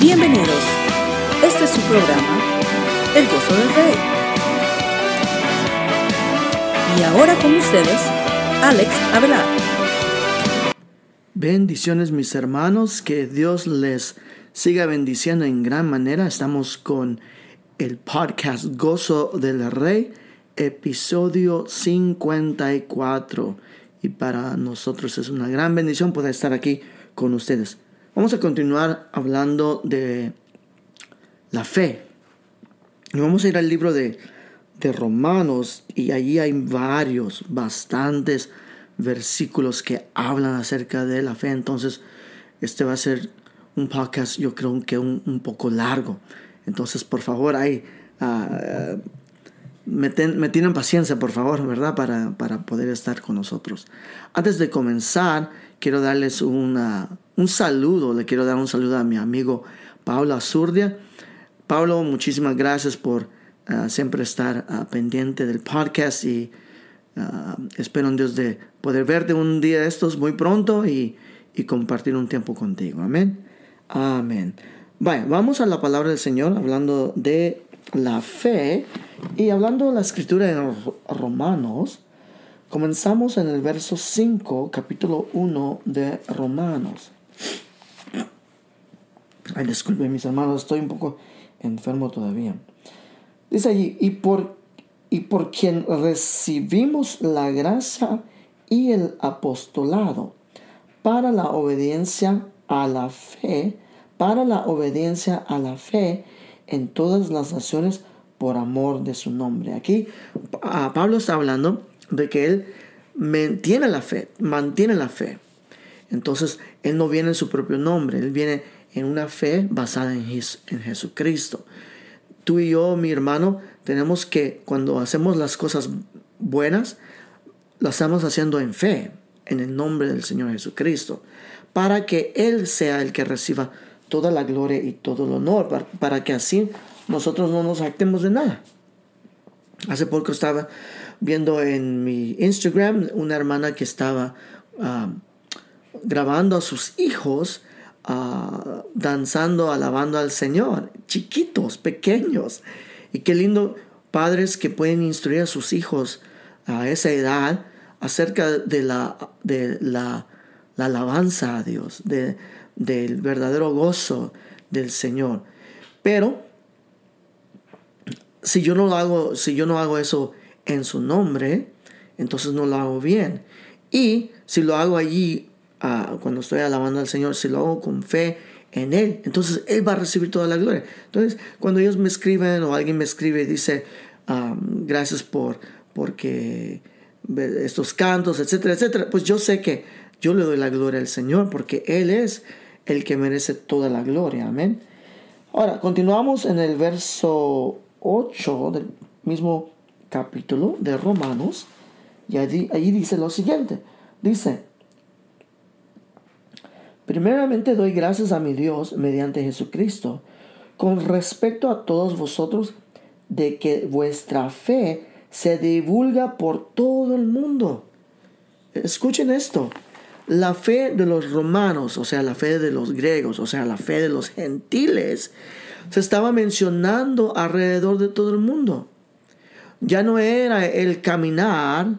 Bienvenidos. Este es su programa, El Gozo del Rey. Y ahora con ustedes, Alex Avelar. Bendiciones mis hermanos, que Dios les siga bendiciendo en gran manera. Estamos con el podcast Gozo del Rey, episodio 54. Y para nosotros es una gran bendición poder estar aquí con ustedes. Vamos a continuar hablando de la fe. Y vamos a ir al libro de, de Romanos y allí hay varios, bastantes versículos que hablan acerca de la fe. Entonces, este va a ser un podcast, yo creo que un, poco largo. Entonces, por favor, ahí, uh, me, tienen paciencia, por favor, ¿verdad? Para, para poder estar con nosotros. Antes de comenzar, quiero darles una, un saludo, le quiero dar un saludo a mi amigo Pablo Azurdia. Pablo, muchísimas gracias por uh, siempre estar uh, pendiente del podcast y uh, espero en Dios de poder verte un día de estos muy pronto y, y compartir un tiempo contigo. Amén. Amén. Bueno, vamos a la palabra del Señor hablando de la fe y hablando de la escritura en Romanos. Comenzamos en el verso 5, capítulo 1 de Romanos. Ay, disculpen mis hermanos, estoy un poco enfermo todavía. Dice allí, y por, y por quien recibimos la gracia y el apostolado para la obediencia a la fe, para la obediencia a la fe en todas las naciones por amor de su nombre. Aquí Pablo está hablando de que él mantiene la fe, mantiene la fe. Entonces, él no viene en su propio nombre, él viene en una fe basada en, Jesucristo. Tú y yo, mi hermano, tenemos que, cuando hacemos las cosas buenas, las estamos haciendo en fe, en el nombre del Señor Jesucristo, para que Él sea el que reciba toda la gloria y todo el honor, para, que así nosotros no nos actemos de nada. Hace poco estaba viendo en mi Instagram una hermana que estaba ah, grabando a sus hijos ah, danzando, alabando al Señor, chiquitos, pequeños. Y qué lindo padres que pueden instruir a sus hijos a esa edad acerca de la, de la, alabanza a Dios, de, del verdadero gozo del Señor. Pero si yo no lo hago, si yo no hago eso en su nombre, entonces no lo hago bien. Y si lo hago allí, cuando estoy alabando al Señor, si lo hago con fe en Él, entonces Él va a recibir toda la gloria. Entonces, cuando ellos me escriben o alguien me escribe y dice, ah, gracias por porque estos cantos, etcétera, etcétera, pues yo sé que yo le doy la gloria al Señor porque Él es el que merece toda la gloria. Amén. Ahora, continuamos en el verso 8 del mismo capítulo de Romanos, y allí dice lo siguiente, dice, primeramente doy gracias a mi Dios mediante Jesucristo, con respecto a todos vosotros, de que vuestra fe se divulga por todo el mundo. Escuchen esto. La fe de los romanos, o sea, la fe de los griegos, o sea, la fe de los gentiles, se estaba mencionando alrededor de todo el mundo ya no era el caminar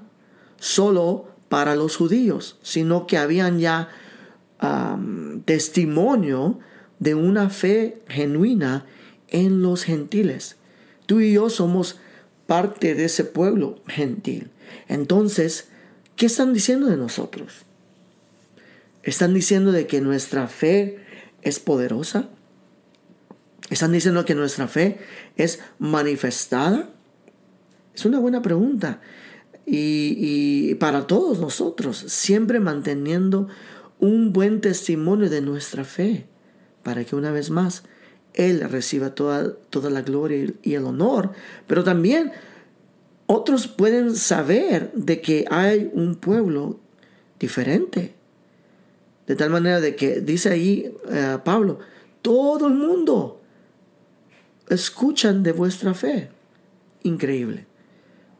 solo para los judíos, sino que habían ya testimonio de una fe genuina en los gentiles. Tú y yo somos parte de ese pueblo gentil. Entonces, ¿qué están diciendo de nosotros? ¿Están diciendo de que nuestra fe es poderosa? ¿Están diciendo que nuestra fe es manifestada? Es una buena pregunta. Y, para todos nosotros, siempre manteniendo un buen testimonio de nuestra fe, para que una vez más Él reciba toda, toda la gloria y el honor, pero también otros pueden saber de que hay un pueblo diferente. De tal manera de que dice ahí eh, Pablo, todo el mundo escuchan de vuestra fe. Increíble.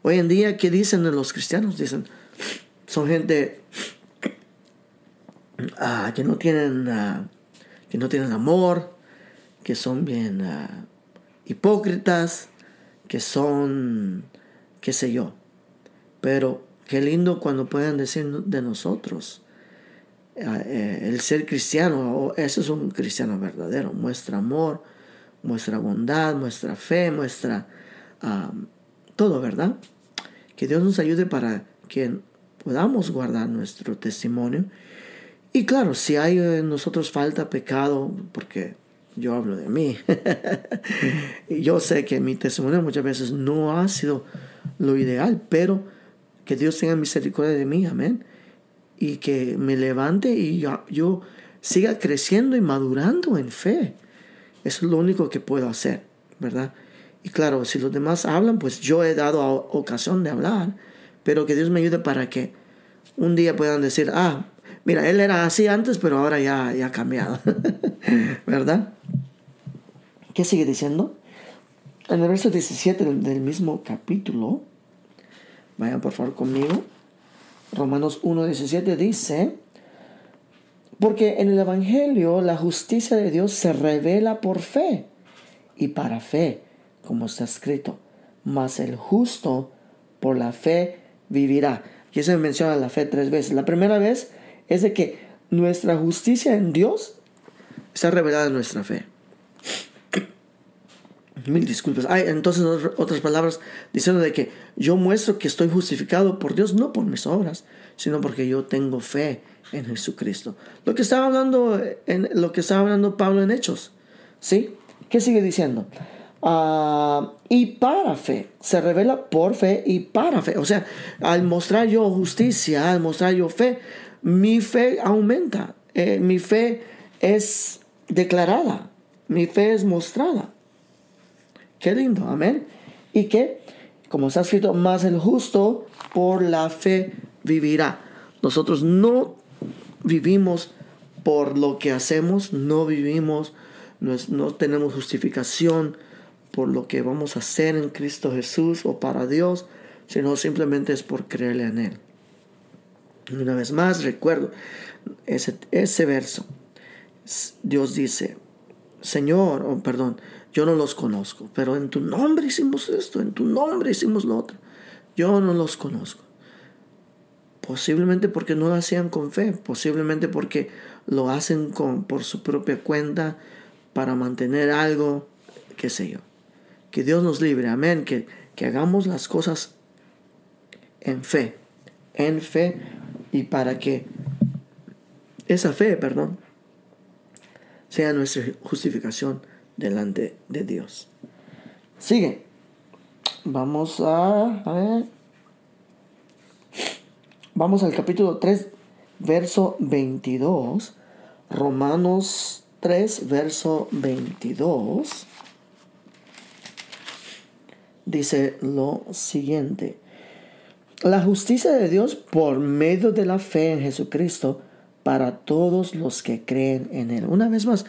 Hoy en día, ¿qué dicen los cristianos? Dicen, son gente ah, que, no tienen, ah, que no tienen amor, que son bien ah, hipócritas, que son, qué sé yo. Pero qué lindo cuando puedan decir de nosotros. Eh, el ser cristiano, eso es un cristiano verdadero, muestra amor, muestra bondad, muestra fe, muestra todo, ¿verdad? Que Dios nos ayude para que podamos guardar nuestro testimonio. Y claro, si hay en nosotros falta pecado, porque yo hablo de mí, yo sé que mi testimonio muchas veces no ha sido lo ideal, pero que Dios tenga misericordia de mí, amén. Y que me levante y yo, yo siga creciendo y madurando en fe. Eso es lo único que puedo hacer, ¿verdad? Y claro, si los demás hablan, pues yo he dado ocasión de hablar, pero que Dios me ayude para que un día puedan decir, ah, mira, él era así antes, pero ahora ya, ya ha cambiado, ¿verdad? ¿Qué sigue diciendo? En el verso 17 del mismo capítulo, vayan por favor conmigo, Romanos 1.17 dice, porque en el Evangelio la justicia de Dios se revela por fe y para fe como está escrito, mas el justo por la fe vivirá. Y se menciona la fe tres veces. La primera vez es de que nuestra justicia en Dios está revelada en nuestra fe. Mil disculpas. Hay entonces otras palabras diciendo de que yo muestro que estoy justificado por Dios no por mis obras, sino porque yo tengo fe en Jesucristo. Lo que estaba hablando lo que estaba hablando Pablo en Hechos. ¿Sí? ¿Qué sigue diciendo? Ah, y para fe. Se revela por fe y para fe. O sea, al mostrar yo justicia, al mostrar yo fe, mi fe aumenta. Eh, mi fe es declarada. Mi fe es mostrada. Qué lindo, amén. Y que, como está escrito, más el justo por la fe vivirá. Nosotros no vivimos por lo que hacemos, no vivimos, no, no tenemos justificación por lo que vamos a hacer en Cristo Jesús o para Dios, sino simplemente es por creerle en Él. Una vez más, recuerdo ese, ese verso. Dios dice, Señor, oh, perdón, yo no los conozco, pero en tu nombre hicimos esto, en tu nombre hicimos lo otro. Yo no los conozco. Posiblemente porque no lo hacían con fe, posiblemente porque lo hacen con, por su propia cuenta para mantener algo, qué sé yo. Que Dios nos libre, amén. Que, que hagamos las cosas en fe, en fe y para que esa fe, perdón, sea nuestra justificación delante de Dios. Sigue. Vamos a, a ver. Vamos al capítulo 3, verso 22. Romanos 3, verso 22 dice lo siguiente. La justicia de Dios por medio de la fe en Jesucristo para todos los que creen en Él. Una vez más,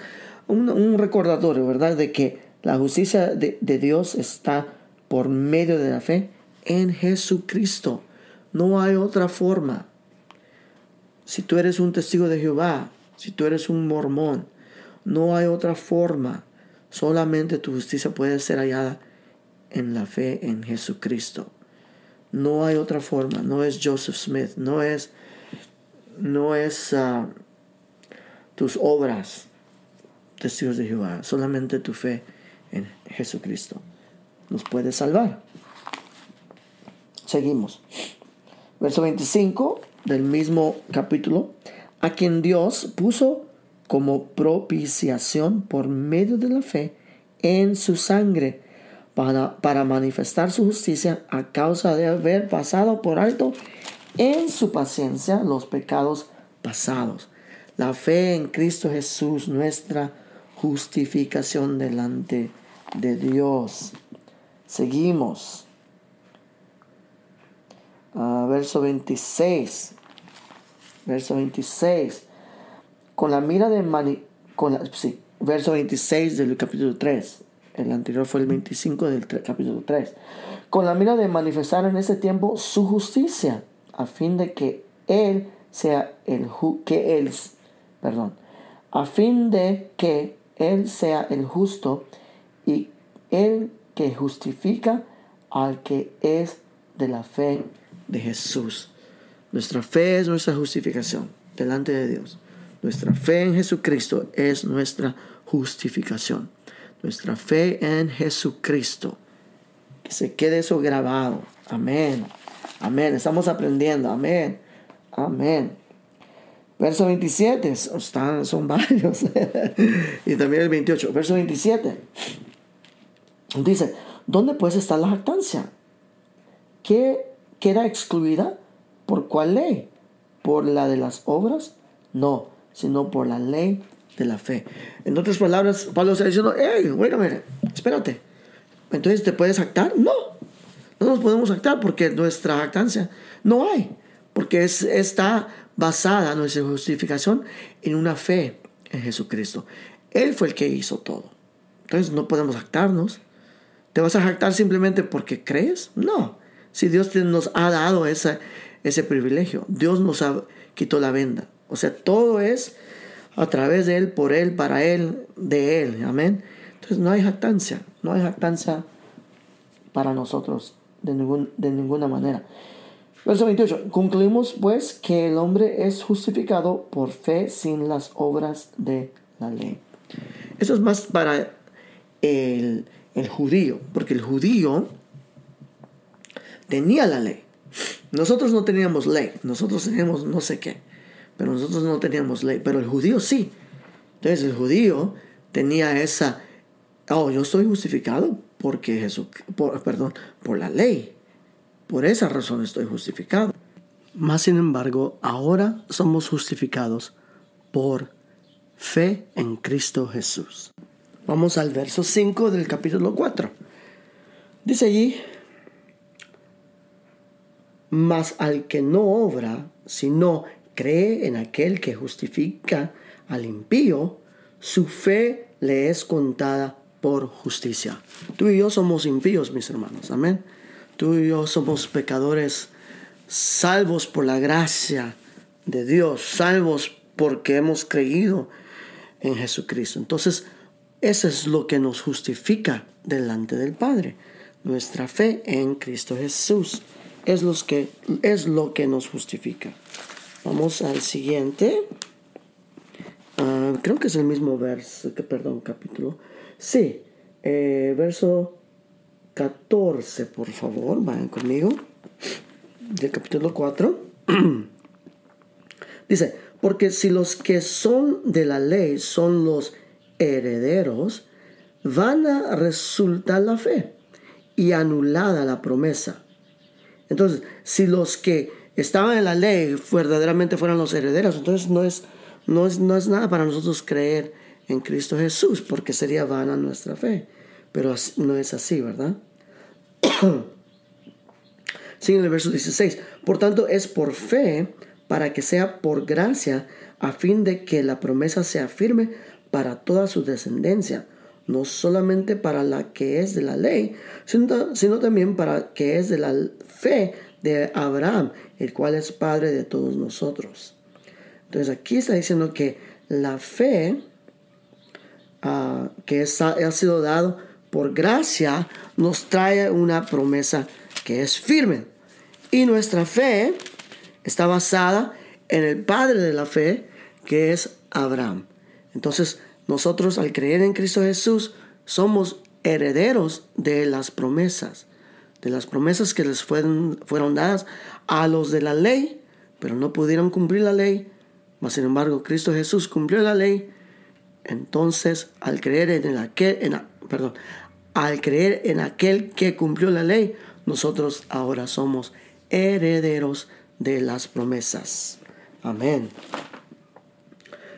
un, recordatorio, ¿verdad? De que la justicia de, Dios está por medio de la fe en Jesucristo. No hay otra forma. Si tú eres un testigo de Jehová, si tú eres un mormón, no hay otra forma. Solamente tu justicia puede ser hallada en la fe en Jesucristo. No hay otra forma, no es Joseph Smith, no es, no es ah, tus obras, testigos de Jehová, solamente tu fe en Jesucristo nos puede salvar. Seguimos. Verso 25 del mismo capítulo, a quien Dios puso como propiciación por medio de la fe en su sangre para, manifestar su justicia a causa de haber pasado por alto en su paciencia los pecados pasados. La fe en Cristo Jesús, nuestra justificación delante de Dios. Seguimos. Ah, verso 26. Verso 26. Con la mira de mani con sí, verso 26 del capítulo 3. El anterior fue el 25 del capítulo 3. Con la mira de manifestar en ese tiempo su justicia, a fin de que Él sea el que él, perdón, a fin de que Él sea el justo y el que justifica al que es de la fe de Jesús. Nuestra fe es nuestra justificación delante de Dios. Nuestra fe en Jesucristo es nuestra justificación. Nuestra fe en Jesucristo. Que se quede eso grabado. Amén. Amén. Estamos aprendiendo. Amén. Amén. Verso 27. Están, son varios. y también el 28. Verso 27. Dice, ¿dónde pues está la jactancia? ¿Qué queda excluida? ¿Por cuál ley? ¿Por la de las obras? No, sino por la ley de la fe. En otras palabras, Pablo está diciendo, hey, bueno, mire, espérate. Entonces, ¿te puedes actar? No, no nos podemos actar porque nuestra jactancia no hay. Porque es, está basada nuestra justificación en una fe en Jesucristo. Él fue el que hizo todo. Entonces no podemos actarnos. ¿Te vas a jactar simplemente porque crees? No. Si Dios nos ha dado esa, ese privilegio, Dios nos ha quitó la venda. O sea, todo es a través de Él, por Él, para Él, de Él. Amén. Entonces no hay jactancia, no hay jactancia para nosotros de, ningún, de ninguna manera. Verso 28. Concluimos pues que el hombre es justificado por fe sin las obras de la ley. Eso es más para el, el judío, porque el judío tenía la ley. Nosotros no teníamos ley, nosotros teníamos no sé qué, pero nosotros no teníamos ley, pero el judío sí. Entonces el judío tenía esa, oh, yo estoy justificado porque Jesús, perdón, por la ley. Por esa razón estoy justificado. Más sin embargo, ahora somos justificados por fe en Cristo Jesús. Vamos al verso 5 del capítulo 4. Dice allí, mas al que no obra, sino cree en aquel que justifica al impío, su fe le es contada por justicia. Tú y yo somos impíos, mis hermanos. Amén. Tú y yo somos pecadores salvos por la gracia de Dios, salvos porque hemos creído en Jesucristo. Entonces, eso es lo que nos justifica delante del Padre, nuestra fe en Cristo Jesús. Es, que, es lo que nos justifica. Vamos al siguiente. Ah, creo que es el mismo verso, perdón, capítulo. Sí, eh, verso 14, por favor, vayan conmigo, del capítulo 4. Dice, porque si los que son de la ley son los herederos, van a resultar la fe y anulada la promesa. Entonces, si los que estaban en la ley verdaderamente fueran los herederos, entonces no es, no es, no es nada para nosotros creer en Cristo Jesús, porque sería vana nuestra fe. Pero no es así, ¿verdad? Sigue en el verso 16. Por tanto, es por fe para que sea por gracia, a fin de que la promesa sea firme para toda su descendencia, no solamente para la que es de la ley, sino, sino también para que es de la fe de Abraham, el cual es padre de todos nosotros. Entonces aquí está diciendo que la fe uh, que ha sido dado por gracia nos trae una promesa que es firme. Y nuestra fe está basada en el Padre de la fe, que es Abraham. Entonces, nosotros al creer en Cristo Jesús somos herederos de las promesas, de las promesas que les fueron, fueron dadas a los de la ley, pero no pudieron cumplir la ley. Mas, sin embargo, Cristo Jesús cumplió la ley entonces, al creer en aquel, en, perdón, al creer en aquel que cumplió la ley, nosotros ahora somos herederos de las promesas. Amén.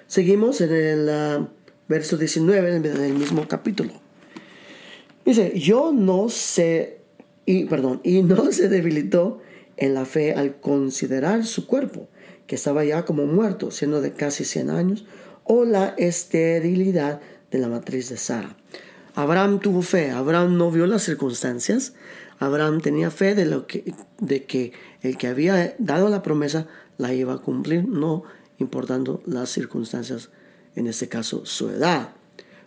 Seguimos en el ah, verso 19 del mismo capítulo. Dice, yo no sé, y perdón, y no se debilitó en la fe al considerar su cuerpo, que estaba ya como muerto, siendo de casi 100 años, o la esterilidad de la matriz de Sara. Abraham tuvo fe, Abraham no vio las circunstancias, Abraham tenía fe de, lo que, de que el que había dado la promesa la iba a cumplir, no importando las circunstancias, en este caso su edad.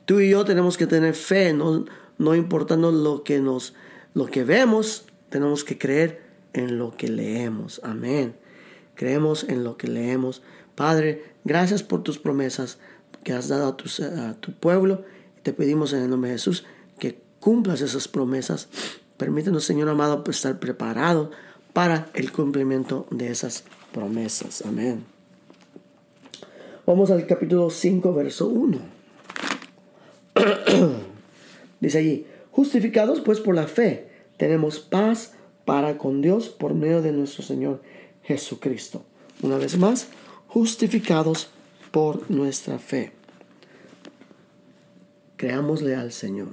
Tú y yo tenemos que tener fe, no, no importando lo que nos, lo que vemos, tenemos que creer en lo que leemos. Amén. Creemos en lo que leemos. Padre, gracias por tus promesas que has dado a tu, pueblo. Te pedimos en el nombre de Jesús que cumplas esas promesas. Permítanos, Señor amado, pues, estar preparado para el cumplimiento de esas promesas. Amén. Vamos al capítulo 5, verso 1. Dice allí, justificados pues por la fe, tenemos paz para con Dios por medio de nuestro Señor Jesucristo. Una vez más, justificados por nuestra fe. Creámosle al Señor.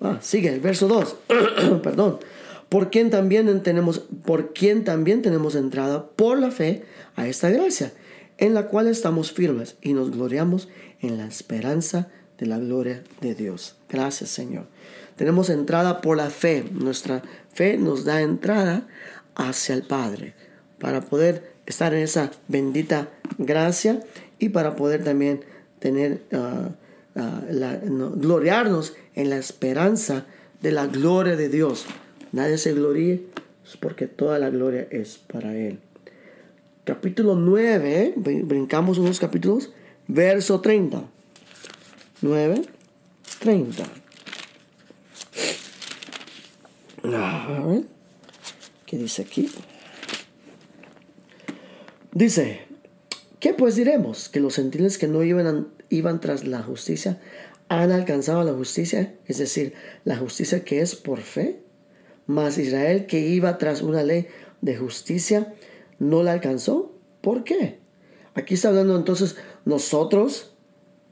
Ah, sigue el verso 2. Perdón. Por quien también tenemos por quien también tenemos entrada por la fe a esta gracia, en la cual estamos firmes y nos gloriamos en la esperanza de la gloria de Dios. Gracias, Señor. Tenemos entrada por la fe. Nuestra fe nos da entrada hacia el Padre para poder estar en esa bendita gracia y para poder también tener, uh, uh, gloriarnos en la esperanza de la gloria de Dios. Nadie se gloríe porque toda la gloria es para Él. Capítulo 9, brincamos unos capítulos, verso 30. 9, 30. A ver, ¿qué dice aquí? Dice, ¿qué pues diremos? Que los gentiles que no iban, iban tras la justicia han alcanzado la justicia, es decir, la justicia que es por fe. Mas Israel que iba tras una ley de justicia no la alcanzó. ¿Por qué? Aquí está hablando entonces nosotros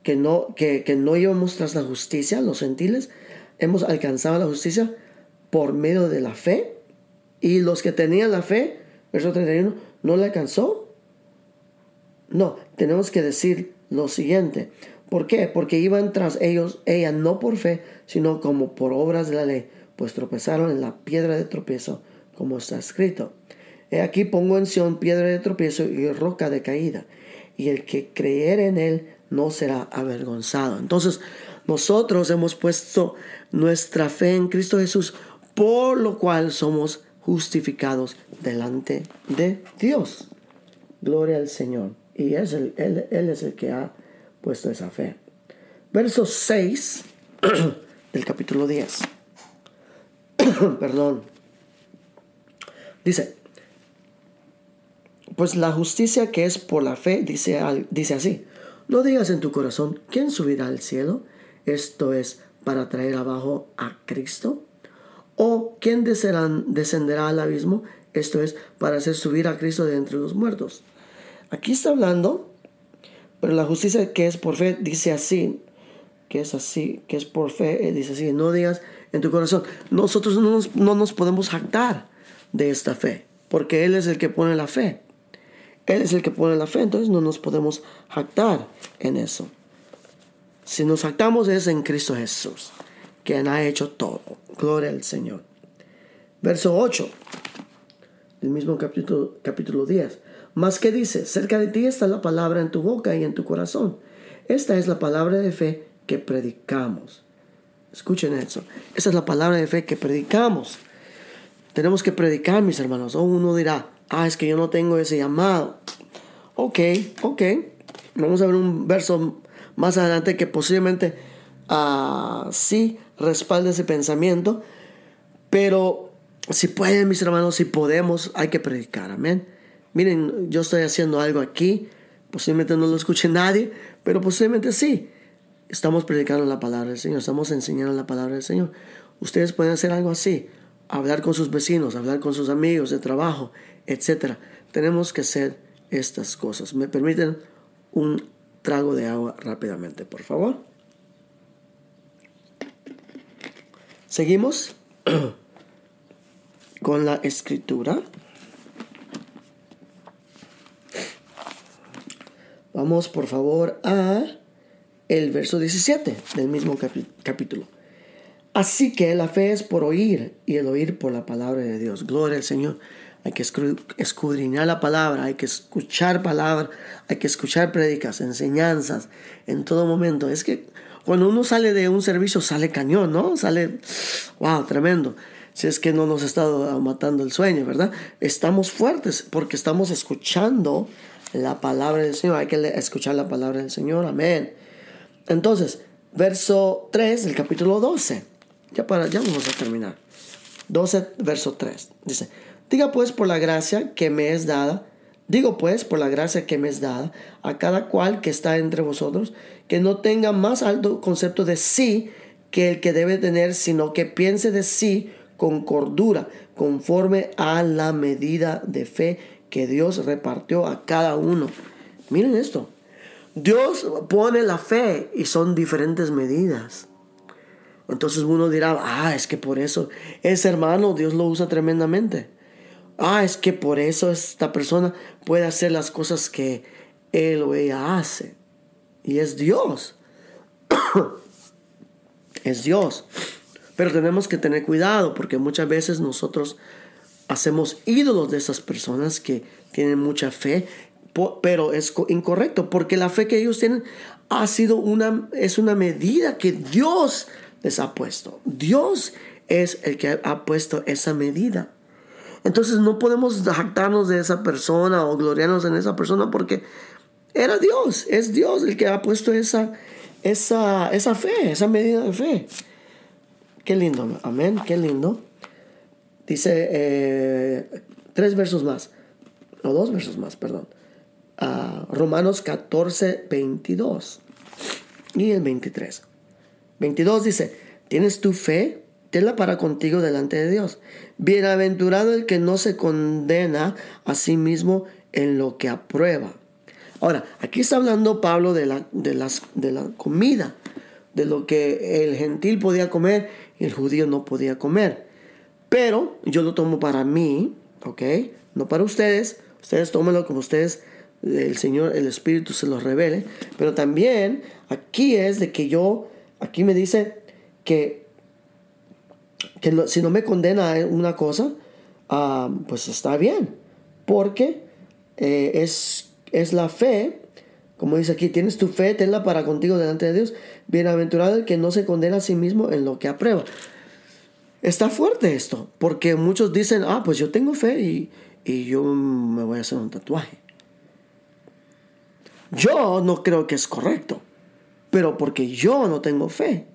que no, que, que no íbamos tras la justicia, los gentiles, hemos alcanzado la justicia por medio de la fe. Y los que tenían la fe, verso 31, no la alcanzó. No, tenemos que decir lo siguiente. ¿Por qué? Porque iban tras ellos, ella no por fe, sino como por obras de la ley, pues tropezaron en la piedra de tropiezo, como está escrito. He aquí pongo en Sion piedra de tropiezo y roca de caída, y el que creyere en él no será avergonzado. Entonces, nosotros hemos puesto nuestra fe en Cristo Jesús, por lo cual somos justificados delante de Dios. Gloria al Señor. Y es él, es el que ha puesto esa fe. Verso 6 del capítulo 10. Perdón. Dice, pues la justicia que es por la fe dice, dice así, no digas en tu corazón, ¿quién subirá al cielo? Esto es para traer abajo a Cristo. ¿O quién descenderá al abismo? Esto es para hacer subir a Cristo de entre los muertos. Aquí está hablando, pero la justicia que es por fe dice así, que es así, que es por fe, eh, dice así, no digas en tu corazón, nosotros no nos, no nos podemos jactar de esta fe, porque Él es el que pone la fe. Él es el que pone la fe, entonces no nos podemos jactar en eso. Si nos jactamos es en Cristo Jesús, quien ha hecho todo. Gloria al Señor. Verso 8, el mismo capítulo, capítulo 10. Mas que dice, cerca de ti está la palabra en tu boca y en tu corazón. Esta es la palabra de fe que predicamos. Escuchen eso. Esa es la palabra de fe que predicamos. Tenemos que predicar, mis hermanos. O uno dirá, ah, es que yo no tengo ese llamado. Ok, ok. Vamos a ver un verso más adelante que posiblemente uh, sí respalde ese pensamiento. Pero si pueden, mis hermanos, si podemos, hay que predicar. Amén miren, yo estoy haciendo algo aquí, posiblemente no lo escuche nadie, pero posiblemente sí. Estamos predicando la palabra del Señor, estamos enseñando la palabra del Señor. Ustedes pueden hacer algo así, hablar con sus vecinos, hablar con sus amigos de trabajo, etc. Tenemos que hacer estas cosas. ¿Me permiten un trago de agua rápidamente, por favor? Seguimos con la escritura. Vamos por favor a el verso 17 del mismo capítulo. Así que la fe es por oír y el oír por la palabra de Dios. Gloria al Señor. Hay que escudriñar la palabra, hay que escuchar palabra, hay que escuchar prédicas, enseñanzas en todo momento. Es que Cuando uno sale de un servicio, sale cañón, ¿no? Sale, wow, tremendo. Si es que no nos ha estado matando el sueño, ¿verdad? Estamos fuertes porque estamos escuchando la palabra del Señor. Hay que escuchar la palabra del Señor. Amén. Entonces, verso 3 del capítulo 12. Ya, para, ya vamos a terminar. 12, verso 3. Dice, diga pues por la gracia que me es dada Digo pues, por la gracia que me es dada, a cada cual que está entre vosotros, que no tenga más alto concepto de sí que el que debe tener, sino que piense de sí con cordura, conforme a la medida de fe que Dios repartió a cada uno. Miren esto. Dios pone la fe y son diferentes medidas. Entonces uno dirá, ah, es que por eso ese hermano Dios lo usa tremendamente ah, es que por eso esta persona puede hacer las cosas que él o ella hace. Y es Dios. es Dios. Pero tenemos que tener cuidado porque muchas veces nosotros hacemos ídolos de esas personas que tienen mucha fe, pero es incorrecto porque la fe que ellos tienen ha sido una es una medida que Dios les ha puesto. Dios es el que ha puesto esa medida. Entonces no podemos jactarnos de esa persona o gloriarnos en esa persona porque era Dios, es Dios el que ha puesto esa, esa, esa fe, esa medida de fe. Qué lindo, amén, qué lindo. Dice eh, tres versos más, o dos versos más, perdón. Uh, Romanos 14, 22 y el 23. 22 dice, ¿tienes tu fe? tenla para contigo delante de Dios. Bienaventurado el que no se condena a sí mismo en lo que aprueba. Ahora, aquí está hablando Pablo de la, de las, de la comida, de lo que el gentil podía comer y el judío no podía comer. Pero yo lo tomo para mí, ¿ok? No para ustedes. Ustedes tómenlo como ustedes, el Señor, el Espíritu se los revele. Pero también aquí es de que yo, aquí me dice que que si no me condena una cosa, ah, pues está bien, porque eh, es, es la fe, como dice aquí, tienes tu fe, tenla para contigo delante de Dios. Bienaventurado el que no se condena a sí mismo en lo que aprueba. Está fuerte esto, porque muchos dicen, ah, pues yo tengo fe y, y yo me voy a hacer un tatuaje. Yo no creo que es correcto, pero porque yo no tengo fe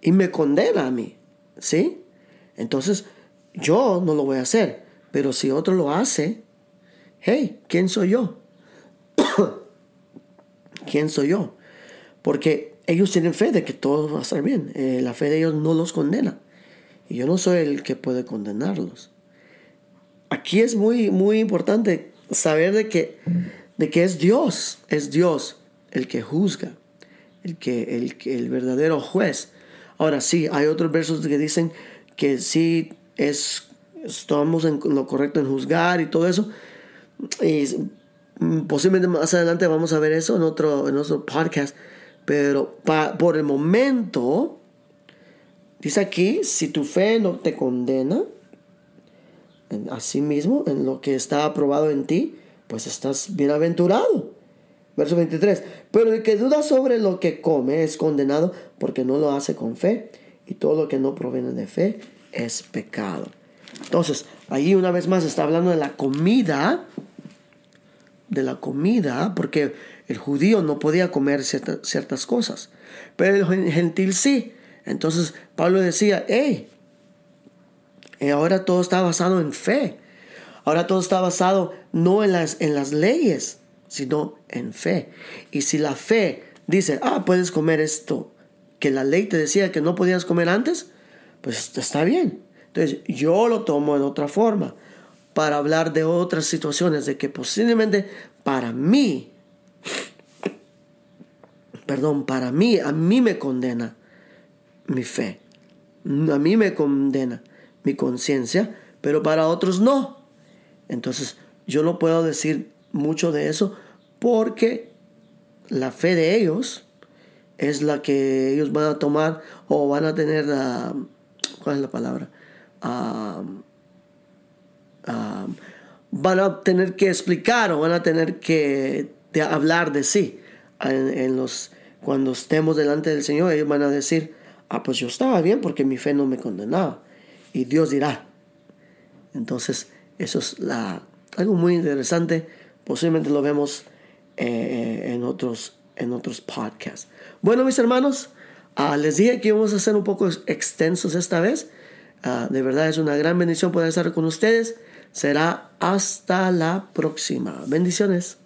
y me condena a mí, ¿sí? Entonces, yo no lo voy a hacer, pero si otro lo hace, hey, ¿quién soy yo? ¿Quién soy yo? Porque ellos tienen fe de que todo va a estar bien. Eh, la fe de ellos no los condena. Y yo no soy el que puede condenarlos. Aquí es muy, muy importante saber de que, de que es Dios, es Dios el que juzga, el, que, el, el verdadero juez. Ahora sí, hay otros versos que dicen que sí es, estamos en lo correcto en juzgar y todo eso. Y posiblemente más adelante vamos a ver eso en otro, en otro podcast. Pero por el momento, dice aquí, si tu fe no te condena, a sí mismo, en lo que está aprobado en ti, pues estás bienaventurado. Verso 23. Pero el que duda sobre lo que come es condenado porque no lo hace con fe y todo lo que no proviene de fe es pecado. Entonces, ahí una vez más está hablando de la comida, de la comida, porque el judío no podía comer ciertas cosas, pero el gentil sí. Entonces Pablo decía, hey, ahora todo está basado en fe. Ahora todo está basado no en las, en las leyes, sino en fe. Y si la fe dice, ah, puedes comer esto, que la ley te decía que no podías comer antes, pues está bien. Entonces yo lo tomo en otra forma para hablar de otras situaciones, de que posiblemente para mí, perdón, para mí, a mí me condena mi fe, a mí me condena mi conciencia, pero para otros no. Entonces yo no puedo decir mucho de eso porque la fe de ellos es la que ellos van a tomar o van a tener la, ¿cuál es la palabra? van a tener que explicar o van a tener que hablar de sí en, los, cuando estemos delante del Señor, ellos van a decir, ah, pues yo estaba bien porque mi fe no me condenaba. Y Dios dirá. Entonces, eso es la, algo muy interesante. Posiblemente lo vemos eh, en, otros, en otros podcasts. Bueno, mis hermanos, ah, les dije que íbamos a ser un poco extensos esta vez. Ah, de verdad es una gran bendición poder estar con ustedes. Será hasta la próxima. Bendiciones.